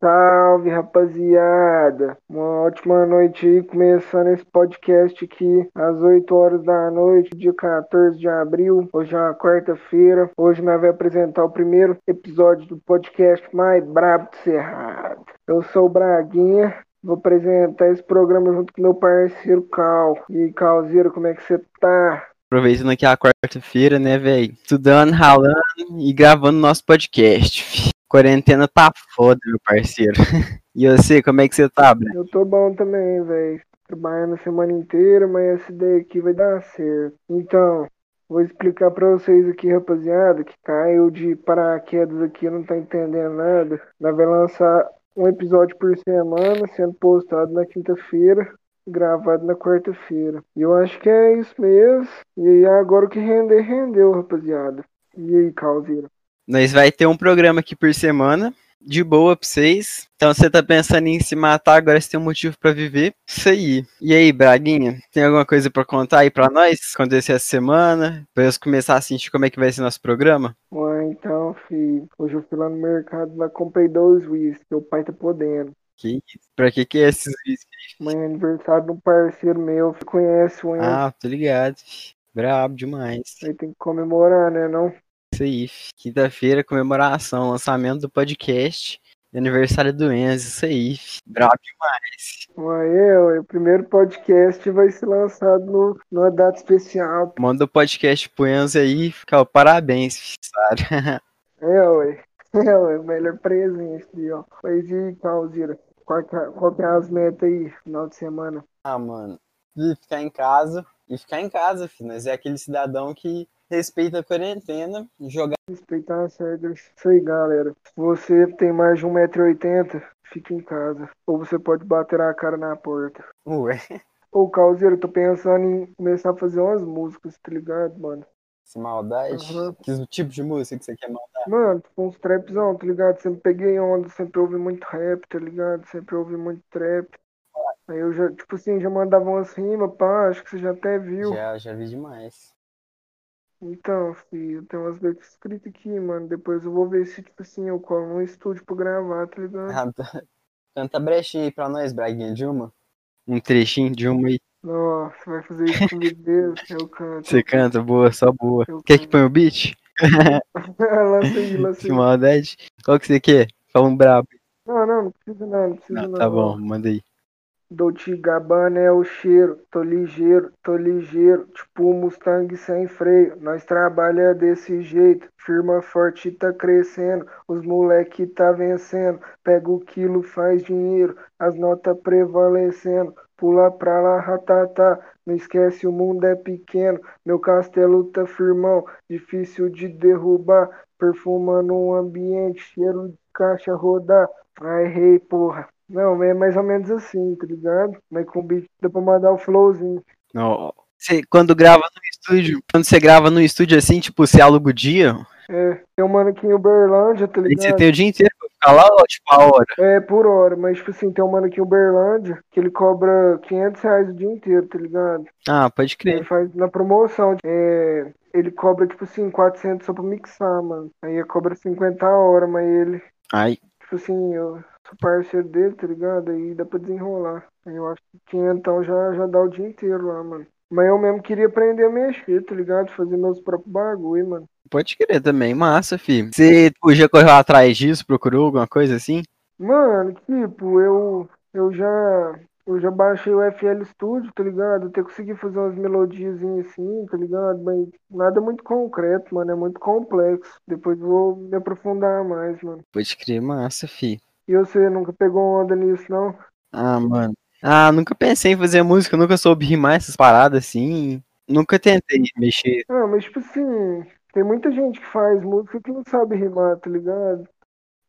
Salve, rapaziada! Uma ótima noite aí, começando esse podcast aqui às 8 horas da noite, dia 14 de abril. Hoje é uma quarta-feira. Hoje nós vamos apresentar o primeiro episódio do podcast mais brabo do Cerrado. Eu sou o Braguinha, vou apresentar esse programa junto com meu parceiro Cal. E Calzeiro, como é que você tá? Aproveitando aqui a quarta-feira, né, velho? Estudando, ralando e gravando nosso podcast. Quarentena tá foda, meu parceiro. E você, como é que você tá, Breno? Eu tô bom também, velho. Trabalhando a semana inteira, mas essa ideia aqui vai dar certo. Então, vou explicar pra vocês aqui, rapaziada, que caiu de paraquedas aqui, não tá entendendo nada. Nós vai lançar um episódio por semana, sendo postado na quinta-feira, gravado na quarta-feira. E eu acho que é isso mesmo. E aí, agora o que render, rendeu, rapaziada. E aí, Calzeira? Nós vai ter um programa aqui por semana, de boa pra vocês. Então você tá pensando em se matar, agora você tem um motivo pra viver. Isso aí. E aí, Braguinha, tem alguma coisa pra contar aí pra nós? Acontecer essa semana? Pra eu começar a sentir como é que vai ser nosso programa? Ué, então, filho, hoje eu fui lá no mercado, lá comprei dois whisky, meu pai tá podendo. Que isso? Pra que que é esses whisky? Amanhã é aniversário de um parceiro meu, você conhece o Ah, tô ligado. Brabo demais. aí tem que comemorar, né, não? Isso aí. Quinta-feira, comemoração, lançamento do podcast. e Aniversário do Enzo, isso aí. Brabo demais. Ué, ué, o primeiro podcast vai ser lançado no, numa data especial. Manda o podcast pro Enzo aí, fica, ó, parabéns, sabe? É, ué. É, ué, o melhor presente aí, ó. Mas e, Calzira, qual, que é- qual que é as metas aí, final de semana? Ah, mano. E ficar em casa. E ficar em casa, filho. Nós é aquele cidadão que respeita a quarentena, jogar. Respeitar as regras. Isso aí, galera. Se você tem mais de 1,80m, fique em casa. Ou você pode bater a cara na porta. Ué, Ô, Calzeiro, eu tô pensando em começar a fazer umas músicas, tá ligado, mano? que maldade. Uhum. Que tipo de música que você quer mandar? Mano, tipo uns trapzão, tá ligado? Sempre peguei onda, sempre ouvi muito rap, tá ligado? Sempre ouvi muito trap. Aí eu já, tipo assim, já mandava umas rimas, pá, acho que você já até viu. Já, já vi demais. Então, filho, tem umas letras escritas aqui, mano. Depois eu vou ver se, tipo assim, eu colo num estúdio pra gravar, tá ligado? Ah, tá. Canta brechinha aí pra nós, Braguinha, de uma. Um trechinho de uma aí. Nossa, vai fazer isso comigo mesmo? Eu canto. Você canta, boa, só boa. Eu Quer que canto. põe o beat? lança aí, lança Que aí. maldade. Qual que você quer? Fala um brabo. Não, não, não precisa não, não precisa Ah, não. tá bom, manda aí. Dolce Gabbana é o cheiro, tô ligeiro, tô ligeiro, tipo Mustang sem freio. Nós trabalha desse jeito, firma forte tá crescendo, os moleque tá vencendo. Pega o quilo, faz dinheiro, as notas prevalecendo. Pula pra lá, ratatá, não esquece o mundo é pequeno. Meu castelo tá firmão, difícil de derrubar. Perfumando um ambiente, cheiro de caixa rodar. Ai, rei, porra. Não, é mais ou menos assim, tá ligado? Mas com beat dá pra mandar o flowzinho. Não, Você, quando grava no estúdio, quando você grava no estúdio assim, tipo, você aluga o dia, É, tem um mano aqui em Uberlândia, tá aí você ligado? tem o dia inteiro pra ficar lá ou tipo a hora? É, por hora, mas tipo assim, tem um mano aqui em Uberlândia que ele cobra 500 reais o dia inteiro, tá ligado? Ah, pode Ele crer. faz na promoção, é, ele cobra tipo assim, 400 só pra mixar, mano. Aí ele cobra 50 a hora, mas ele, Ai, tipo assim, eu parceiro dele, tá ligado? Aí dá pra desenrolar. Aí eu acho que 500 já, já dá o dia inteiro lá, mano. Mas eu mesmo queria aprender a mexer, tá ligado? Fazer meus próprios bagulho, mano. pode crer também, massa, filho. Você tipo, já correu atrás disso, procurou alguma coisa assim? Mano, tipo, eu, eu já eu já baixei o FL Studio, tá ligado? Até consegui fazer umas melodiazinhas assim, tá ligado? Mas nada muito concreto, mano, é muito complexo. Depois vou me aprofundar mais, mano. Pode crer, massa, filho. E você nunca pegou onda nisso, não? Ah, mano. Ah, nunca pensei em fazer música, nunca soube rimar essas paradas assim. Nunca tentei mexer. Ah, mas tipo assim, tem muita gente que faz música que não sabe rimar, tá ligado?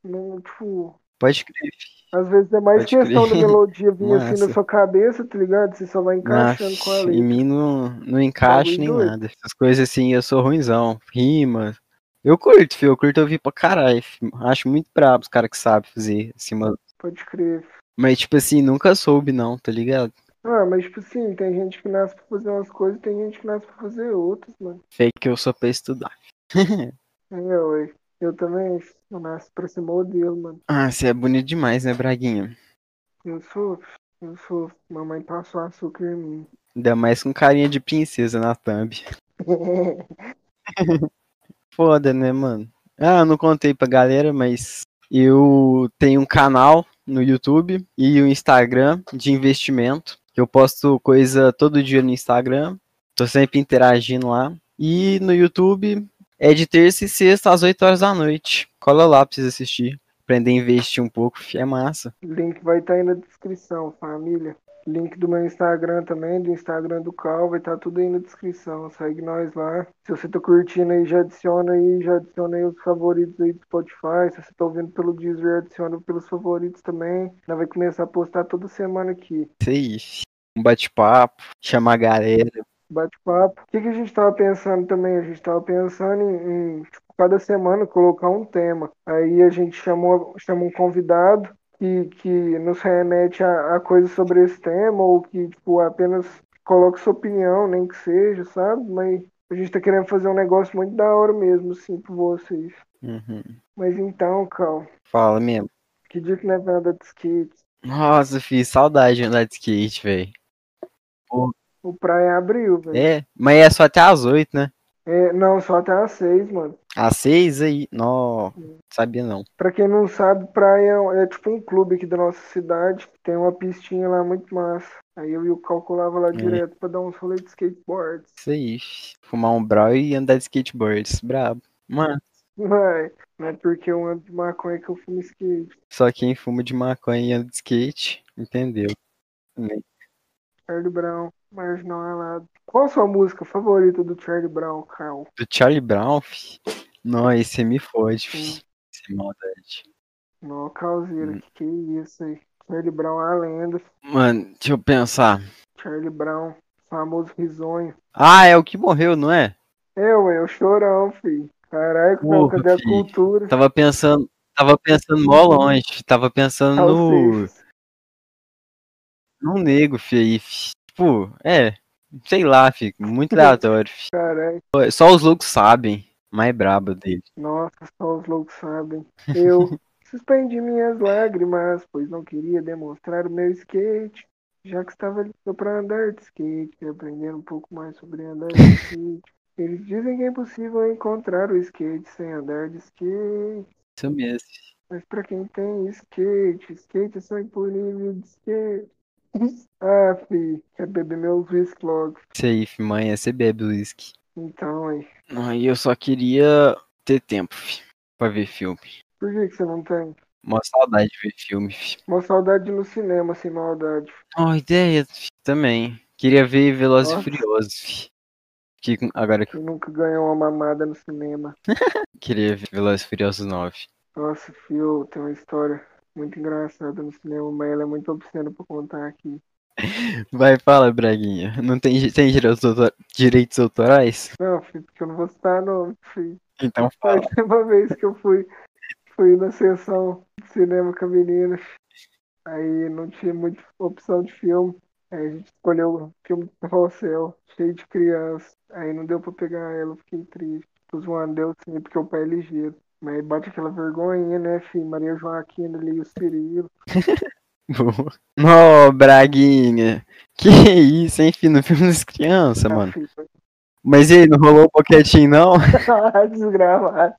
Não, tipo, Pode crer, às vezes é mais Pode questão crer. da melodia vir assim na sua cabeça, tá ligado? Você só vai encaixando com a Nossa, em letra. mim não, não encaixa Bagulho nem doido. nada. Essas coisas assim, eu sou ruimzão. Rima. Eu curto, filho. Eu curto ouvir pra caralho. filho. Acho muito brabo os caras que sabem fazer assim, Pode crer. Mas, tipo assim, nunca soube, não, tá ligado? Ah, mas tipo assim, tem gente que nasce pra fazer umas coisas e tem gente que nasce pra fazer outras, mano. Fake que eu sou pra estudar. É, ué. Eu também, eu nasci pra ser modelo, mano. Ah, você é bonito demais, né, Braguinha? Eu sou, eu sou. Mamãe passou açúcar em mim. Ainda mais com carinha de princesa na thumb. Foda, né, mano? Ah, eu não contei pra galera, mas eu tenho um canal no YouTube e o um Instagram de investimento. Eu posto coisa todo dia no Instagram. Tô sempre interagindo lá. E no YouTube é de terça e sexta às 8 horas da noite. Cola lá pra vocês assistir. Aprender a investir um pouco, é massa. Link vai estar tá aí na descrição, família. Link do meu Instagram também, do Instagram do Cal, vai estar tá tudo aí na descrição. Segue nós lá. Se você tá curtindo aí, já adiciona aí, já adiciona aí os favoritos aí do Spotify. Se você tá ouvindo pelo Deezer, adiciona pelos favoritos também. Nós vai começar a postar toda semana aqui. Isso aí. Um bate-papo, chamar a galera. Bate-papo. O que, que a gente tava pensando também? A gente tava pensando em, em tipo, cada semana colocar um tema. Aí a gente chamou, chamou um convidado que, que nos remete a, a coisas sobre esse tema, ou que tipo, apenas coloque sua opinião, nem que seja, sabe? Mas a gente tá querendo fazer um negócio muito da hora mesmo, assim, pra vocês. Uhum. Mas então, Cal. Fala mesmo. Que dia que não é pra andar de skate? Nossa, fiz saudade de andar de skate, velho. O praia abriu, velho. É, mas é só até às oito, né? É, não, só até às seis, mano. Às seis aí? Não, sabia não. Pra quem não sabe, praia é tipo um clube aqui da nossa cidade. Tem uma pistinha lá muito massa. Aí eu e o calculava lá é. direto pra dar uns rolês de skateboard. Isso aí. Fumar um brau e andar de skateboards. Brabo. Mano. Vai. Não é porque eu ando de maconha que eu fumo skate. Só quem fuma de maconha e anda de skate, entendeu? Charlie Brown, Marginal Alado. Qual a sua música favorita do Charlie Brown, Carl? Do Charlie Brown? Fi? Não, esse me fode, fi. Esse é maldade. Não, Calzeira, hum. que que é isso aí? Charlie Brown é a lenda. Mano, deixa eu pensar. Charlie Brown, famoso risonho. Ah, é o que morreu, não é? É, ué, é o chorão, fi. Caralho, Porra, cadê a cultura? Tava pensando, tava pensando mó longe, tava pensando no... Num nego, fi, aí, fi. Tipo, é, sei lá, fico muito aleatório. Caralho. Só os loucos sabem, mais brabo dele. Nossa, só os loucos sabem. Eu suspendi minhas lágrimas, pois não queria demonstrar o meu skate. Já que estava ali para andar de skate, aprender um pouco mais sobre andar de skate. Eles dizem que é impossível encontrar o skate sem andar de skate. Isso mesmo. Mas para quem tem skate, skate é só imponível de skate. Ah, fi, quer beber meu whisky logo. Isso aí, fi, mãe, você bebe whisky. Então, aí. Aí eu só queria ter tempo, fi, pra ver filme. Por que, que você não tem? Uma saudade de ver filme, fi. Uma saudade no cinema, sem maldade. Uma ideia, fi, também. Queria ver Velozes e Furiosos, fi. Que agora que... nunca ganhou uma mamada no cinema. Queria ver Velozes e Furiosos 9. Nossa, fio, tem uma história muito engraçada no cinema, mas ela é muito obscena pra contar aqui. Vai, fala, Braguinha. Não tem, tem direitos, autor... direitos autorais? Não, filho, porque eu não vou citar nome, filho. Então fala. A última vez que eu fui, fui na sessão de cinema com a menina, aí não tinha muita opção de filme. Aí a gente escolheu o filme do Carrossel, cheio de criança. Aí não deu pra pegar ela, fiquei triste. Tô zoando, deu sim, porque o pai é ligeiro. Mas bate aquela vergonha, né, filho? Maria Joaquina ali e o Cirilo. Ô, oh, Braguinha. Que isso, hein, filho? No filme das crianças, ah, mano. Filho. Mas e aí, não rolou um boquetinho, não? Desgravado.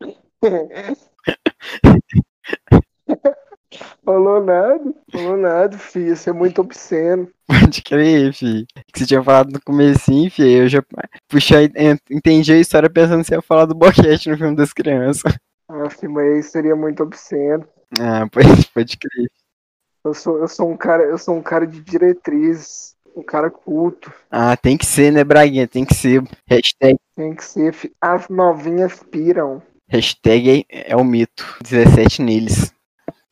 Falou nada, falou nada, filho. Isso é muito obsceno. Pode crer, filho. Que você tinha falado no comecinho, filho. Eu já puxei, entendi a história pensando que você ia falar do boquete no filme das crianças. Nossa, mas seria muito obsceno. Ah, pode, pode crer. Eu sou, eu sou um cara, eu sou um cara de diretrizes, um cara culto. Ah, tem que ser, né, Braguinha? Tem que ser. Hashtag. Tem que ser. As novinhas piram. Hashtag é, é o mito. 17 neles.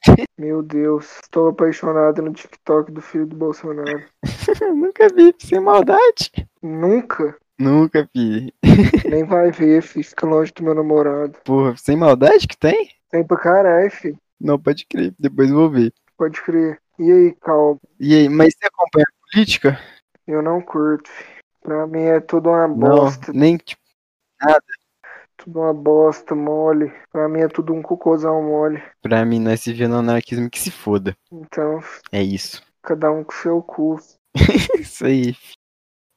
Meu Deus, estou apaixonado no TikTok do filho do Bolsonaro. Nunca vi, sem maldade. Nunca? Nunca vi. Nem vai ver, filho. Fica longe do meu namorado. Porra, sem maldade que tem? Tem pra caralho, filho. Não, pode crer. Depois eu vou ver. Pode crer. E aí, calma. E aí, mas você acompanha a política? Eu não curto, filho. Pra mim é tudo uma bosta. Não, nem tipo, nada. Tudo uma bosta mole. Pra mim é tudo um cocôzão mole. Pra mim, nós se vê no anarquismo que se foda. Então, É isso. cada um com seu cu. Isso aí.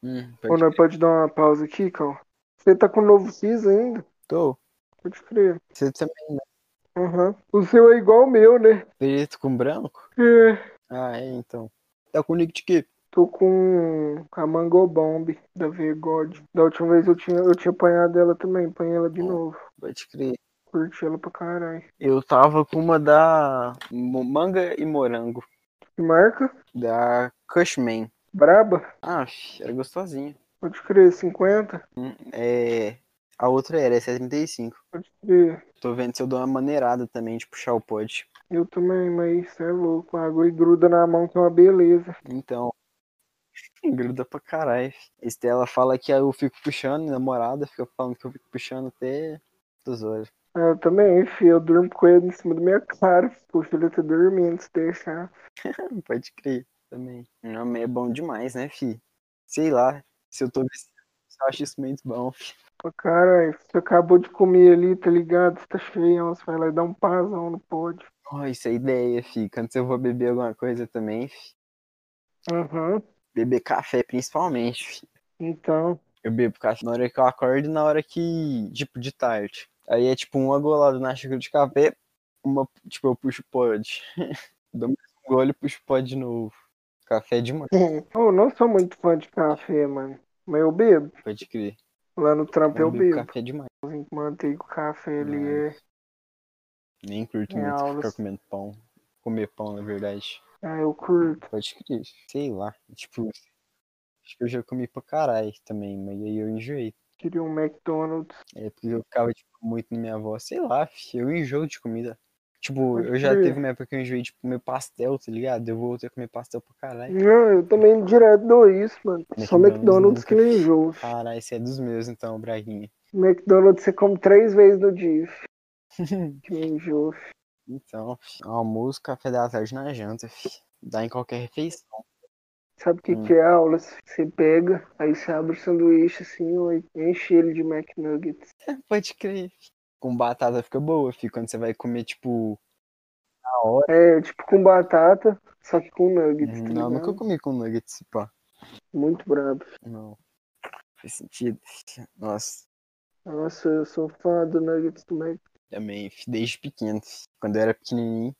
Hum, Ou pode nós pode dar uma pausa aqui, Cal? Você tá com o novo FIS ainda? Tô. Pode crer. Você também, né? Aham. O seu é igual ao meu, né? Preto com branco? É. Ah, é, então. Tá com nick de quê? Tô com a Mango Bomb da V-God. Da última vez eu tinha, eu tinha apanhado ela também. Apanhei ela de novo. Pode crer. Curti ela pra caralho. Eu tava com uma da manga e morango. Que marca? Da Cushman. Braba? Ah, era gostosinha. Pode crer. 50? Hum, É. A outra era, é 75. Pode crer. Tô vendo se eu dou uma maneirada também de puxar o pod. Eu também, mas cê é louco. A água e gruda na mão que é uma beleza. Então. Gruda pra caralho. Estela fala que eu fico puxando, namorada fica falando que eu fico puxando até dos olhos. Ah, Eu também, filho. Eu durmo com ele em cima da minha cara. Puxa, ele tá dormindo, se deixar. Pode crer também. Não, é bom demais, né, fi? Sei lá. Se eu tô viciado, eu acho isso muito bom, fi. Pô, caralho, você acabou de comer ali, tá ligado? Você tá cheio, você vai lá e dá um pazão no pod. Oh, isso é ideia, fi. Quando eu vou beber alguma coisa também, fi. Aham. Beber café principalmente, fi. Então, Eu bebo café na hora que eu acordo e na hora que, tipo, de tarde. Aí é tipo uma golada na xícara de café, uma, tipo, eu puxo o pod. Dou mais um gole e puxo o pod de novo. Café de manhã, eu não sou muito fã de café, mano. Mas eu bebo. pode crer. Lá no trampo eu, Eu bebo bebo. café demais. Manteiga com café ali é. Nem curto É muito ficar aulas. comendo pão. Comer pão, na verdade. Ah, eu curto. Pode crer. Sei lá. Tipo, acho que eu já comi pra caralho também, mas aí eu enjoei. Queria um McDonald's. É porque eu ficava, tipo, muito na minha avó. Sei lá, eu enjoo de comida. Tipo, eu já teve uma época que eu enjoei de comer pastel, tá ligado? Eu voltei a comer pastel pra caralho. Não, eu também direto dou isso, mano. Só McDonald's McDonald's que nunca. não enjoo. Caralho, esse é dos meus então, Braguinha. McDonald's você come três vezes no dia. Que não enjoo. então, almoço, café da tarde na janta, fi. Dá em qualquer refeição. Sabe o que, Hum. que é aulas? Você pega, aí você abre o sanduíche assim, e enche ele de McNuggets. Pode crer. Com batata fica boa, fi. Quando você vai comer, tipo, na hora. É, tipo com batata, só que com nuggets, tá Não, nunca comi com nuggets, pá. Muito brabo. Não. Faz sentido. Nossa, Nossa, eu sou fã do nuggets do Mac. também, desde pequeno. Quando eu era pequenininho,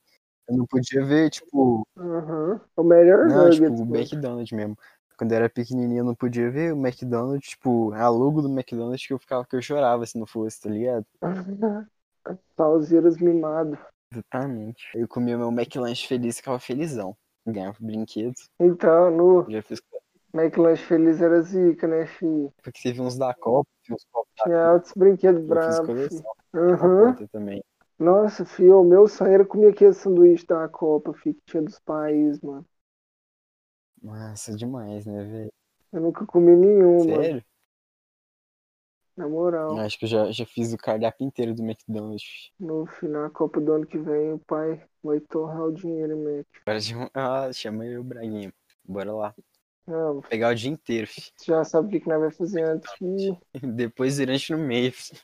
eu não podia ver, tipo. Aham. O melhor Não, nuggets, tipo, o. McDonald's mesmo. Quando eu era pequenininho, eu não podia ver o McDonald's, tipo, a logo do McDonald's que eu ficava, que eu chorava se não fosse, tá ligado? Pauseiras mimado. Exatamente. Eu comia meu McLanche feliz, ficava felizão. Ganhava brinquedos. Então, no Já fiz McLanche Feliz era zica, né, fi? porque teve uns da Copa, tinha uns copos da Tinha altos brinquedos bravos, Aham. Copa também. Nossa, filho, o meu sonho era comer aquele sanduíche da Copa, fi, que tinha dos países, mano. Nossa, demais, né, velho? Eu nunca comi nenhum, mano. Sério? Na moral. Eu acho que eu já, já fiz o cardápio inteiro do McDonald's. No final, a Copa do ano que vem, o pai vai torrar o dinheiro, Mac. Agora chama, ah, chama eu, Braguinha. Bora lá. Não, Pegar o dia inteiro, fi. você já sabe o que, que nós vamos fazer antes, fi. Depois durante no meio, fi.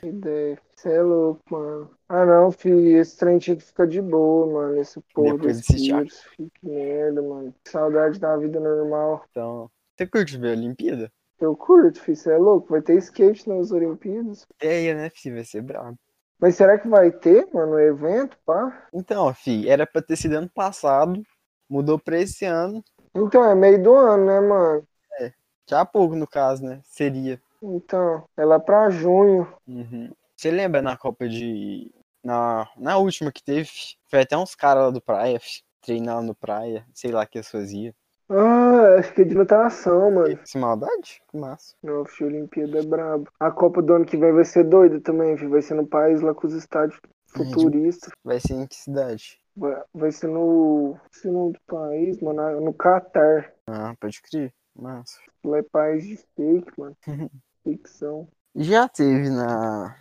Que ideia. Você é louco, mano. Ah, não, fi. Esse trem tinha que ficar de boa, mano. Esse porra Depois desse vírus, fi. Que merda, mano. Que saudade da vida normal. Então, você curte ver a Olimpíada? Eu curto, fi. Você é louco. Vai ter skate nas Olimpíadas. Ideia, né, fi? Vai ser brabo. Mas será que vai ter, mano, o evento, pá? Então, fi, era pra ter sido ano passado, mudou pra esse ano. Então, é meio do ano, né, mano? Já há pouco, no caso, né? Seria. Então, é lá pra junho. Uhum. Você lembra na Copa de. Na, na última que teve, foi até uns caras lá do praia, lá no praia, sei lá o que eles faziam. Ah, acho que é de natação, mano. Que maldade? Que massa. Não, a Olimpíada é brabo. A Copa do ano que vem vai ser doida também, fi. Vai ser no país lá com os estádios futuristas. Vai ser em que cidade? Vai, vai ser no. Se nome do país, mano, no Catar. Ah, pode crer. Massa. Lá é país de fake, mano. Ficção. Já teve na.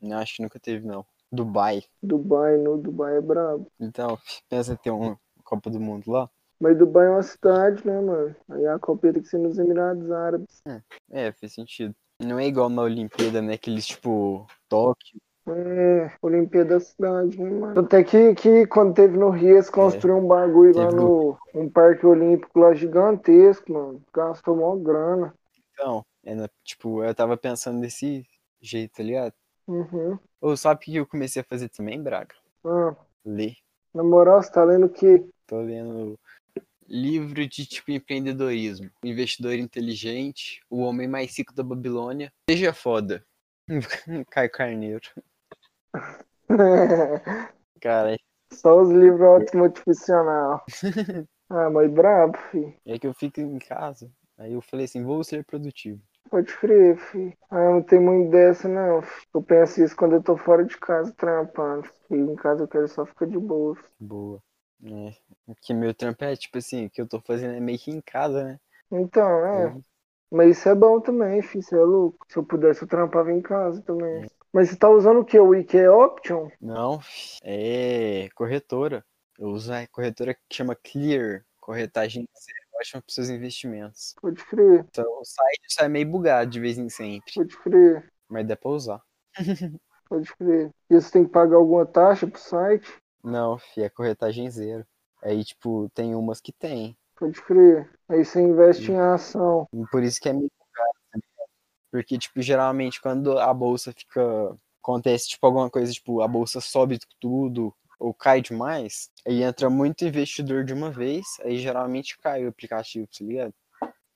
Não, acho que nunca teve, não. Dubai. Dubai, no Dubai é brabo. Então, pensa em ter uma Copa do Mundo lá. Mas Dubai é uma cidade, né, mano? Aí a Copa tem que ser nos Emirados Árabes. É, faz sentido. Não é igual na Olimpíada, né? Aqueles tipo Tóquio. É, Olimpíada da cidade, né, mano? Até que, que quando teve no Rio, eles construíram um bagulho lá É. Teve no um parque olímpico lá gigantesco, mano. Gastou mó grana. Então, é na- tipo, eu tava pensando desse jeito, tá ligado? Uhum. Ou sabe o que eu comecei a fazer também, Braga? Ah, Ler. na moral, você tá lendo o quê? Tô lendo livro de tipo empreendedorismo. O investidor inteligente, o homem mais rico da Babilônia. Seja foda. Caio Carneiro. Cara, Só os livros automotivacional. ah, mas brabo, fi. é que eu fico em casa. Aí eu falei assim, vou ser produtivo. Pode crer, fi. Ah, eu não tenho muito dessa, não. fi. Eu penso isso quando eu tô fora de casa, trampando. E em casa eu quero só ficar de boa. fi. Boa. É. Porque meu trampo é tipo assim, o que eu tô fazendo é meio que em casa, né? Então, é. Eu- Mas isso é bom também, fi. Você é louco. Se eu pudesse, eu trampava em casa também. Mas você tá usando o quê? O IK Option? Não, é corretora. Eu uso a corretora que chama Clear, corretagem zero, ótima para seus investimentos. Pode crer, Então, o site sai meio bugado de vez em sempre, pode crer, mas dá pra usar. pode crer. E você tem que pagar alguma taxa pro site? Não, fi, é corretagem zero. Aí, tipo, tem umas que tem. Pode crer. Aí você investe em ação. E Por isso que é meio bugado, ligado? Porque, tipo, geralmente quando a bolsa fica. Acontece, tipo, alguma coisa, tipo, a bolsa sobe tudo ou cai demais, aí entra muito investidor de uma vez, aí geralmente cai o aplicativo, tá ligado?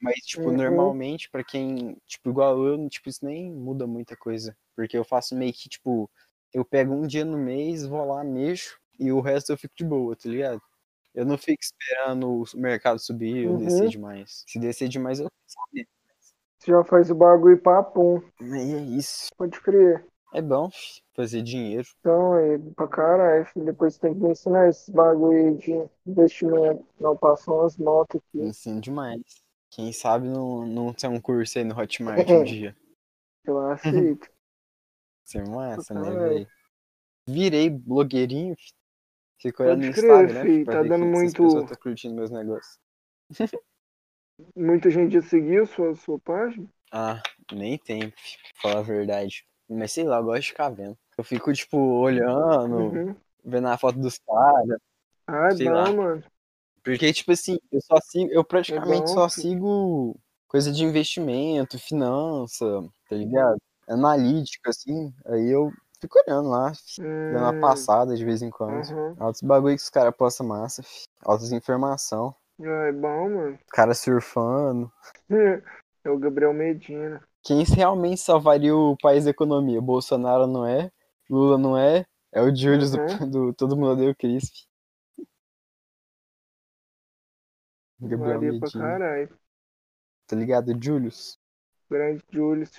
Mas, tipo, Uhum. normalmente, pra quem, tipo, igual eu, tipo, isso nem muda muita coisa. Porque eu faço meio que, tipo, eu pego um dia no mês, vou lá, mexo, e o resto eu fico de boa, tá ligado? Eu não fico esperando o mercado subir ou Uhum. descer demais. Se descer demais, eu. Você já faz o bagulho papum. Aí é isso. Pode crer. É bom fi, fazer dinheiro. Então, é pra caralho. filho. Depois você tem que me ensinar esses bagulho de investimento. Não passou umas notas aqui. Ensino demais. Quem sabe não, não ter um curso aí no Hotmart um dia. Eu aceito. Isso é massa, né, velho? Virei blogueirinho. fi. Fico olhando no Instagram fi, fi, pra tá dando muito- tá curtindo meus negócios. Muita gente já seguiu sua, sua página? Ah, nem tem, pra falar a verdade. Mas sei lá, eu gosto de ficar vendo. Eu fico, tipo, olhando, Uhum. vendo a foto dos caras. Ah, é bom, lá. mano. Porque, tipo assim, eu só sigo, eu praticamente bom, só sigo coisa de investimento, finança, tá ligado? Analítica, assim. Aí eu fico olhando lá, fi, dando uma Hum, passada de vez em quando. aham. Altos bagulho que os caras postam massa. Altas informação. Ah, é bom, mano. Cara surfando. É o Gabriel Medina. Quem realmente salvaria o país da economia? Bolsonaro não é, Lula não é, é o Julius do, Uhum. do Todo Mundo Odeia o Chris, fi. Gabriel Valia pra caralho. Tá ligado? Julius. Grande Julius.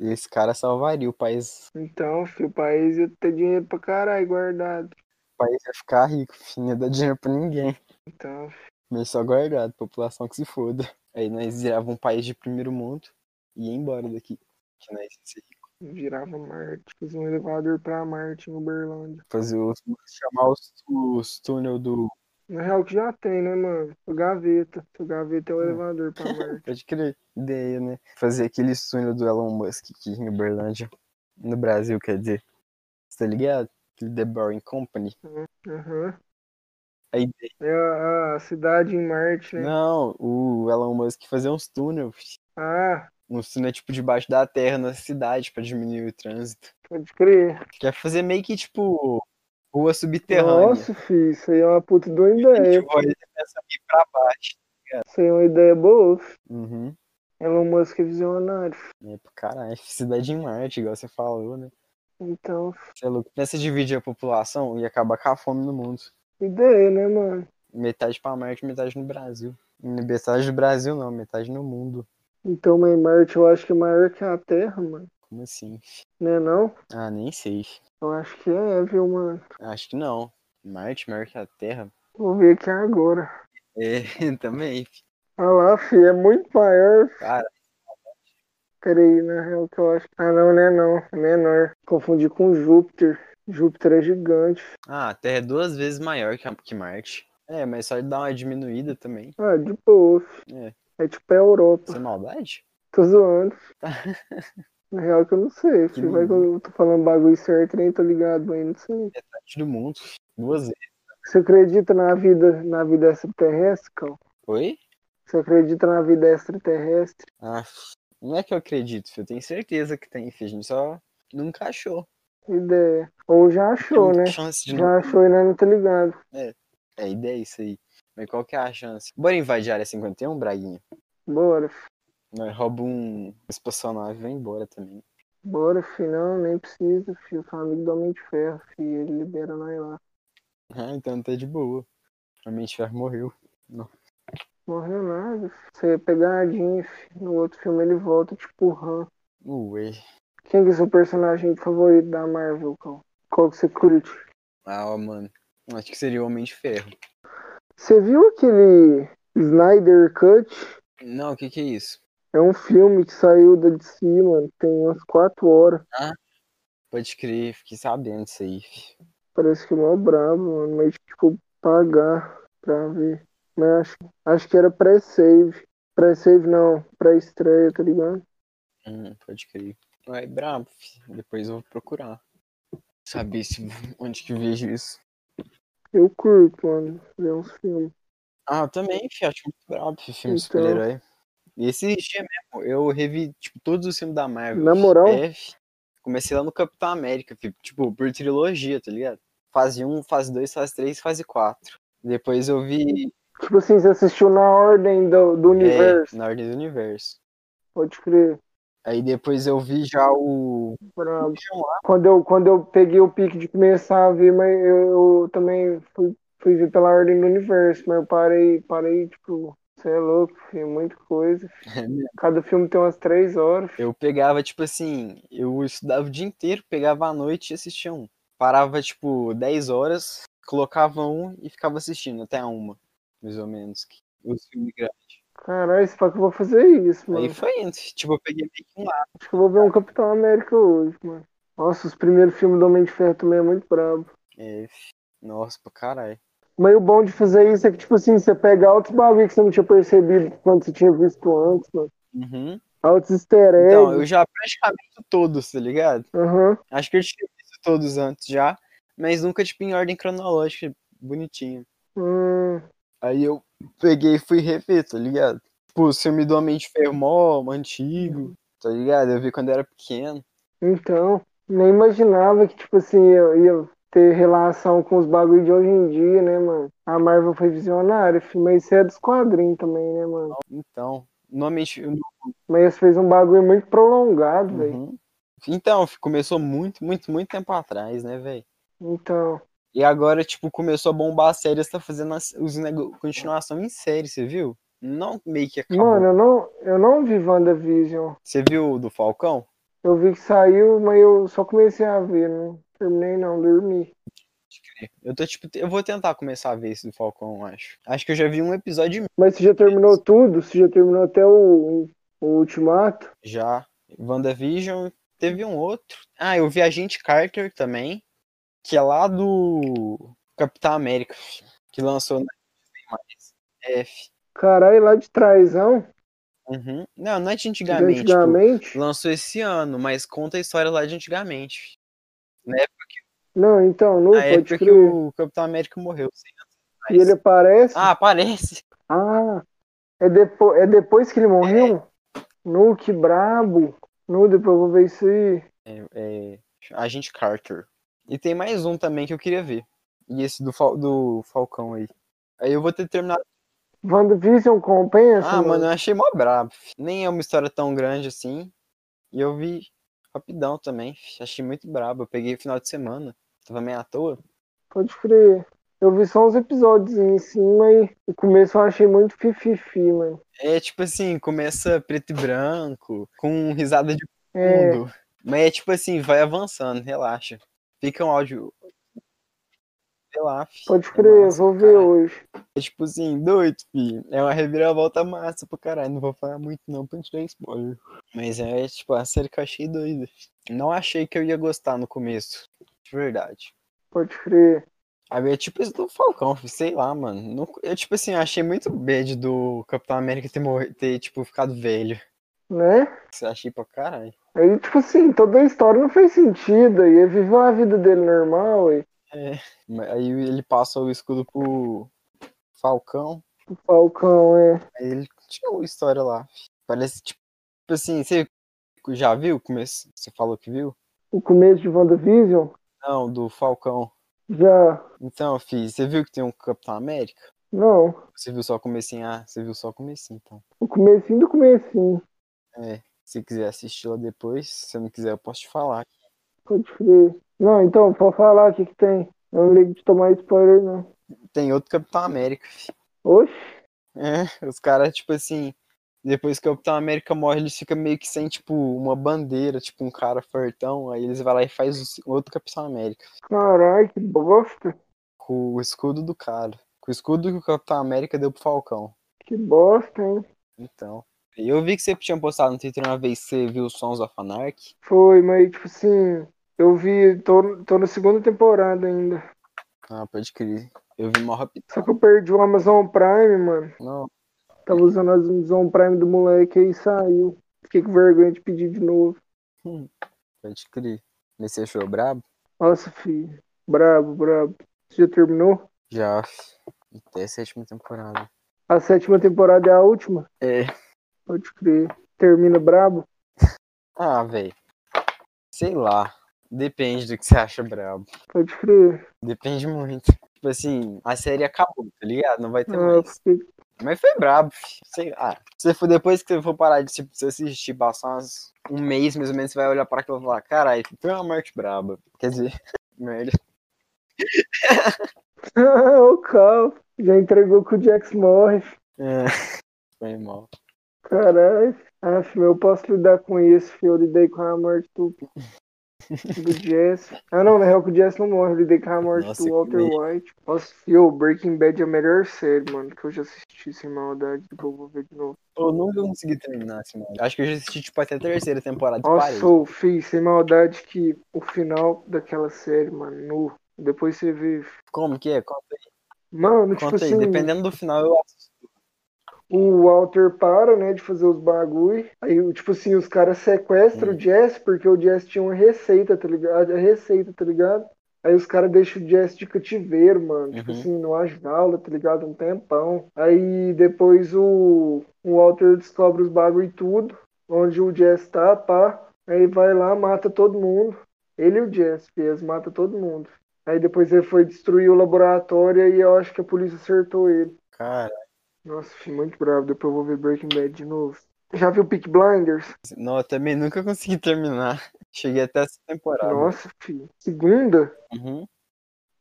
Esse cara salvaria o país. Então, filho, o país ia ter dinheiro pra caralho guardado. O país ia ficar rico, fi, não ia dar dinheiro pra ninguém. Então, Mas só guardado, população que se foda. Aí nós virava um país de primeiro mundo ia embora daqui. Que ia ser rico. virava Marte. Fiz um elevador pra Marte em Uberlândia. Fazer os. chamar os, os túnel do. Na real que já tem, né, mano? O gaveta. O gaveta é o Hum. elevador pra Marte. Pode crer. Ideia, né? Fazer aquele túnel do Elon Musk aqui em Uberlândia. No Brasil, quer dizer. Você tá ligado? Aquele The Boring Company. Aham. A ideia. É a, a cidade em Marte, né? Não, o Elon Musk fazer uns túneis. Ah, Uns túneis, tipo, debaixo da terra na cidade pra diminuir o trânsito. pode crer. Quer fazer meio que, tipo, rua subterrânea. Nossa, filho, isso aí é uma puta de uma A ideia. gente vai começar a ir pra baixo. Isso aí é uma ideia boa. Uhum. Elon Musk é visionário. É caralho. Cidade em Marte, igual você falou, né? Então, Você é louco. Nessa dividir a população e acabar com a fome no mundo. ideia, né, mano? Metade pra Marte, metade no Brasil. Metade do Brasil não, metade no mundo. Então, mas Marte eu acho que é maior que a Terra, mano. Como assim? Né não? Ah, nem sei. Eu acho que é, viu, mano? Acho que não. Marte maior que a Terra? Vou ver aqui agora. É, também. Olha lá, filho, é muito maior. Cara, Peraí, na real que eu acho. Ah, não, né não. É menor. Confundi com Júpiter. Júpiter é gigante. ah, a Terra é duas vezes maior que, que Marte. É, mas só dá uma diminuída também. Ah, de boa. É. É tipo a Europa. Sem maldade? Tô zoando. Na real que eu não sei, Que. Vai que eu tô falando bagulho certo, nem tô ligado, mas não sei. Metade do mundo. Duas vezes. Você acredita na vida, na vida extraterrestre, Cal? Oi? Você acredita na vida extraterrestre? Ah, não é que eu acredito, filho. Eu tenho certeza que tem, filho. A gente só nunca achou. Ideia. Ou já achou, né? Já achou e não tá ligado. É, a ideia é isso aí. Mas qual que é a chance? Bora invadir a área 51, Braguinha? Bora, fi. Nós rouba um espaçonave e vai embora também. Bora, fi. Não, nem precisa, fi. Eu sou amigo do Homem de Ferro, fi. Ele libera nós lá. Ah, então tá de boa. A mente ferro morreu. Morreu nada. Você é pegadinha, fi. No outro filme ele volta, tipo, Han. Ué. Quem que é seu personagem favorito da Marvel, Cal? Qual que você curte? Ah, mano. Acho que seria o Homem de Ferro. Você viu aquele Snyder Cut? Não, o que que é isso? É um filme que saiu da DC, mano. Tem umas 4 horas. Pode crer, fiquei sabendo disso aí. Parece que é mó brabo, mano. Mas, tipo, pagar pra ver. Mas acho, acho que era pré-save. Pré-save não, pré-estreia, tá ligado? Hum, pode crer. Ué, brabo, fi. Depois eu vou procurar. Saber se, onde que vejo isso. Eu curto, mano, ver uns filmes. Ah, eu também, fi. Acho muito brabo, fi, filme de Então. super-herói. E esse dia mesmo, eu revi, tipo, todos os filmes da Marvel. Na moral? É. Comecei lá no Capitão América, fi. Tipo, por trilogia, tá ligado? Fase 1, fase 2, fase 3, fase 4. Depois eu vi Tipo assim, você assistiu na ordem do, do é, universo. na Ordem do Universo. Pode crer. Aí depois eu vi já o. Quando eu, quando eu peguei o pique de começar a ver, mas eu, eu também fui, fui ver pela ordem do universo, mas eu parei, parei, tipo, você é louco, filho, muita coisa. filho. Cada filme tem umas três horas. filho. Eu pegava, tipo assim, eu estudava o dia inteiro, pegava à noite e assistia um. Parava, tipo, 10 horas, colocava um e ficava assistindo até uma, mais ou menos. que- Os filmes grandes. Caralho, se pá que eu vou fazer isso, mano. Aí foi indo. Tipo, eu peguei meio que um lado. Acho que eu vou ver um Capitão América hoje, mano. Nossa, os primeiros filmes do Homem de Ferro também é muito brabo. É, nossa, pra caralho. Mas o bom de fazer isso é que, tipo assim, você pega altos bagulho que você não tinha percebido quando você tinha visto antes, mano. Uhum. Altos easter eggs. Então, eu já praticamente todos, tá ligado? Aham. Acho que eu tinha visto todos antes já, mas nunca, tipo, em ordem cronológica, bonitinho. Hum, Aí eu peguei e fui rever, tá ligado? Tipo, o filme do Homem de Ferro mó, antigo, tá ligado? Eu vi quando eu era pequeno. então, nem imaginava que, tipo assim, eu ia ter relação com os bagulhos de hoje em dia, né, mano? A Marvel foi visionária, mas isso é dos quadrinhos também, né, mano? Então, no Homem de Ferro. Mas fez um bagulho muito prolongado, velho. Uhum. Então, começou muito, muito, muito tempo atrás, né, velho? Então, E agora, tipo, começou a bombar a série, tá fazendo as, os continuação em série, você viu? Não meio que acabou. mano, eu não, eu não vi WandaVision. Você viu o do Falcão? Eu vi que saiu, mas eu só comecei a ver, não terminei não, dormi. Eu tô, tipo, eu vou tentar começar a ver esse do Falcão, acho. Acho que eu já vi um episódio Mas você já terminou tudo? Você já terminou até o, o Ultimato? já. WandaVision, teve um outro. Ah, eu vi Agente Carter também, que é lá do Capitão América, que lançou na. F. Caralho, lá de trásão, Uhum. Não, não é de de antigamente. tipo, antigamente. lançou esse ano, mas conta a história lá de antigamente. Não, então, não Na pode época que o Capitão América morreu. anos E ele aparece? Ah, aparece. Ah, é, depo é depois que ele morreu? Nu, que brabo. Nu, depois eu vou ver isso aí. É, é, Agente Carter. E tem mais um também que eu queria ver. E esse do, Fal- do Falcão aí. Aí eu vou ter terminado. WandaVision compensa, Ah, mano, eu achei mó brabo. Nem é uma história tão grande assim. E eu vi rapidão também. Achei muito brabo. Eu peguei final de semana. Tava meio à toa. Pode crer. Eu vi só uns episódios em cima e o começo eu achei muito fififi, mano. É tipo assim, começa preto e branco, com risada de É, fundo. Mas é tipo assim, vai avançando, relaxa. Fica um áudio. Sei lá, fi. pode crer, massa vou ver caralho. hoje. É tipo assim, doido, fi. É uma reviravolta massa pra caralho. Não vou falar muito não pra não te dar spoiler. Mas é tipo a série que eu achei doida. Não achei que eu ia gostar no começo. De verdade. Pode crer. Aí é tipo isso do Falcão, sei lá, mano. Eu, tipo assim, achei muito bad do Capitão América ter, morri- ter tipo, ficado velho. Né? Você achei pra caralho. Aí, tipo assim, toda a história não fez sentido. Aí ele viveu a vida dele normal, aí. É. Aí ele passa o escudo pro Falcão. O Falcão, é. Aí ele continua a história lá. Parece tipo assim, você já viu? o começo? Você falou que viu? O começo de WandaVision, Não, do Falcão. já. Então, filho, você viu que tem um Capitão América? Não. Você viu só o comecinho? Ah, você viu só o comecinho, então. O comecinho do comecinho. É. Se quiser assistir lá depois, se não quiser, eu posso te falar. Pode crer. Não, então, pode falar o que que tem. Eu não ligo de tomar spoiler, não. Tem outro Capitão América. Oxe. É, os caras, tipo assim, depois que o Capitão América morre, eles ficam meio que sem, tipo, uma bandeira, tipo, um cara fortão, aí eles vão lá e faz outro Capitão América, Caralho, que bosta. com o escudo do cara. Com o escudo que o Capitão América deu pro Falcão. Que bosta, hein? Então. Eu vi que você tinha postado no Twitter uma vez que você viu Sons of Anarchy. Foi, mas, tipo assim, eu vi, tô, tô na segunda temporada ainda. Ah, pode crer. Eu vi mó rápido. Só que eu perdi o Amazon Prime, mano. Não, Tava usando a Amazon Prime do moleque aí saiu. Fiquei com vergonha de pedir de novo. pode crer. Mas você achou brabo? Nossa, filho. Brabo, brabo. Você já terminou? Já. Até a sétima temporada. A sétima temporada é a última? É. Pode crer. Termina brabo? Ah, velho. Sei lá. Depende do que você acha brabo. Pode crer. Depende muito. Tipo assim, a série acabou, tá ligado? Não vai ter Ah, mais. porque- Mas foi brabo, sei lá. Se for depois que você for parar de tipo, você assistir, passar umas- um mês mais ou menos, você vai olhar para aquilo e falar, caralho, foi uma morte braba. Quer dizer, merda. O Cal. Já entregou que o Jax morre. É, foi mal. Caralho. Filho, eu posso lidar com isso, filho. Eu lidei com a morte do, do Jess. Ah, não, na real que o Jess não morre. Eu lidei com a morte Nossa, do que Walter medo. White. Nossa, filho, Breaking Bad é a melhor série, mano, que eu já assisti sem maldade. Depois eu vou ver de novo. Eu nunca consegui terminar esse mano. Acho que eu já assisti, tipo, até a terceira temporada. Nossa, ô, filho, sem maldade que o final daquela série, mano, no... depois você vê. Como que é? Conta aí. Mano, tipo Conta aí. assim, Dependendo do final, eu assisto. O Walter para, né, de fazer os bagulho. Aí, tipo assim, os caras sequestram Hum. o Jess porque o Jess tinha uma receita, tá ligado? A receita, tá ligado? Aí os caras deixam o Jess de cativeiro, mano. Tipo Uhum. assim, numa jaula, tá ligado? Um tempão. Aí depois o, o Walter descobre os bagulho e tudo. Onde o Jess tá, pá. Aí vai lá, mata todo mundo. Ele e o Jess, eles matam todo mundo. Aí depois ele foi destruir o laboratório e eu acho que a polícia acertou ele. Cara, Nossa, fiquei muito bravo. Depois eu vou ver Breaking Bad de novo. Já viu Peak Blinders? não, eu também nunca consegui terminar. Cheguei até essa temporada. Nossa, filho. Segunda? Uhum.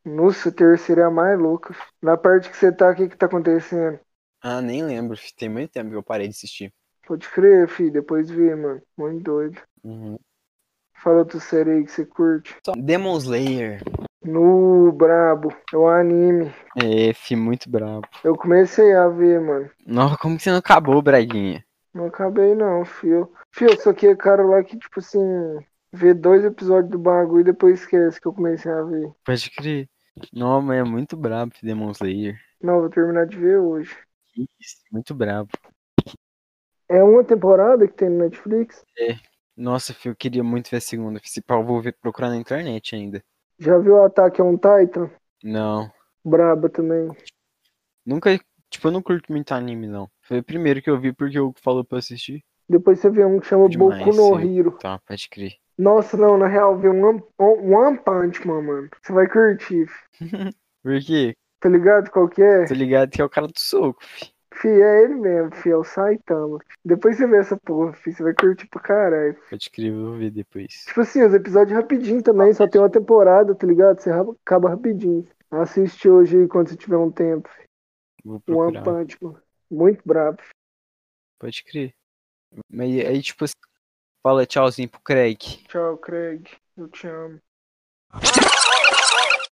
Nossa, a terceira é a mais louca. filho. Na parte que você tá, o que que tá acontecendo? Ah, nem lembro. fi. Tem muito tempo que eu parei de assistir. Pode crer, filho. Depois vê, mano. Muito doido. Uhum. Fala outra série aí que você curte. Demon Slayer. No Brabo. É um anime. É, fi, muito brabo. Eu comecei a ver, mano. Nossa, como que você não acabou, Braguinha? Não acabei não, fio. Fio, eu sou aquele cara lá que, tipo assim, vê dois episódios do bagulho e depois esquece que eu comecei a ver. Pode crer. Não, mas é muito brabo fi, Demon Slayer. Não, vou terminar de ver hoje. Isso, muito brabo. É uma temporada que tem no Netflix? Nossa, fi, eu queria muito ver a segunda. Se pá, eu vou ver, procurar na internet ainda. Já viu o Ataque a um Titan? Não. Braba também. Nunca. Tipo, eu não curto muito anime, não. Foi o primeiro que eu vi porque o falou pra eu assistir. Depois você vê um que chama Demais, Boku no. Hero. Tá, pode crer. Nossa, não, na real, vê um One, Punch Man, mano. Você vai curtir. Por quê? Tá ligado qual que é? Tô ligado que é o cara do soco, fi. Fi, é ele mesmo, fi, é o Saitama. Depois você vê essa porra, fi, você vai curtir pra caralho. Pode crer, eu vou ver depois. Tipo assim, os episódios rapidinho também, só tem uma temporada, tá ligado? Você acaba rapidinho. Assiste hoje quando você tiver um tempo. Vou One. Punch Man. Muito brabo. Pode crer. Mas aí, tipo, assim, fala tchauzinho pro Craig. Tchau, Craig. Eu te amo.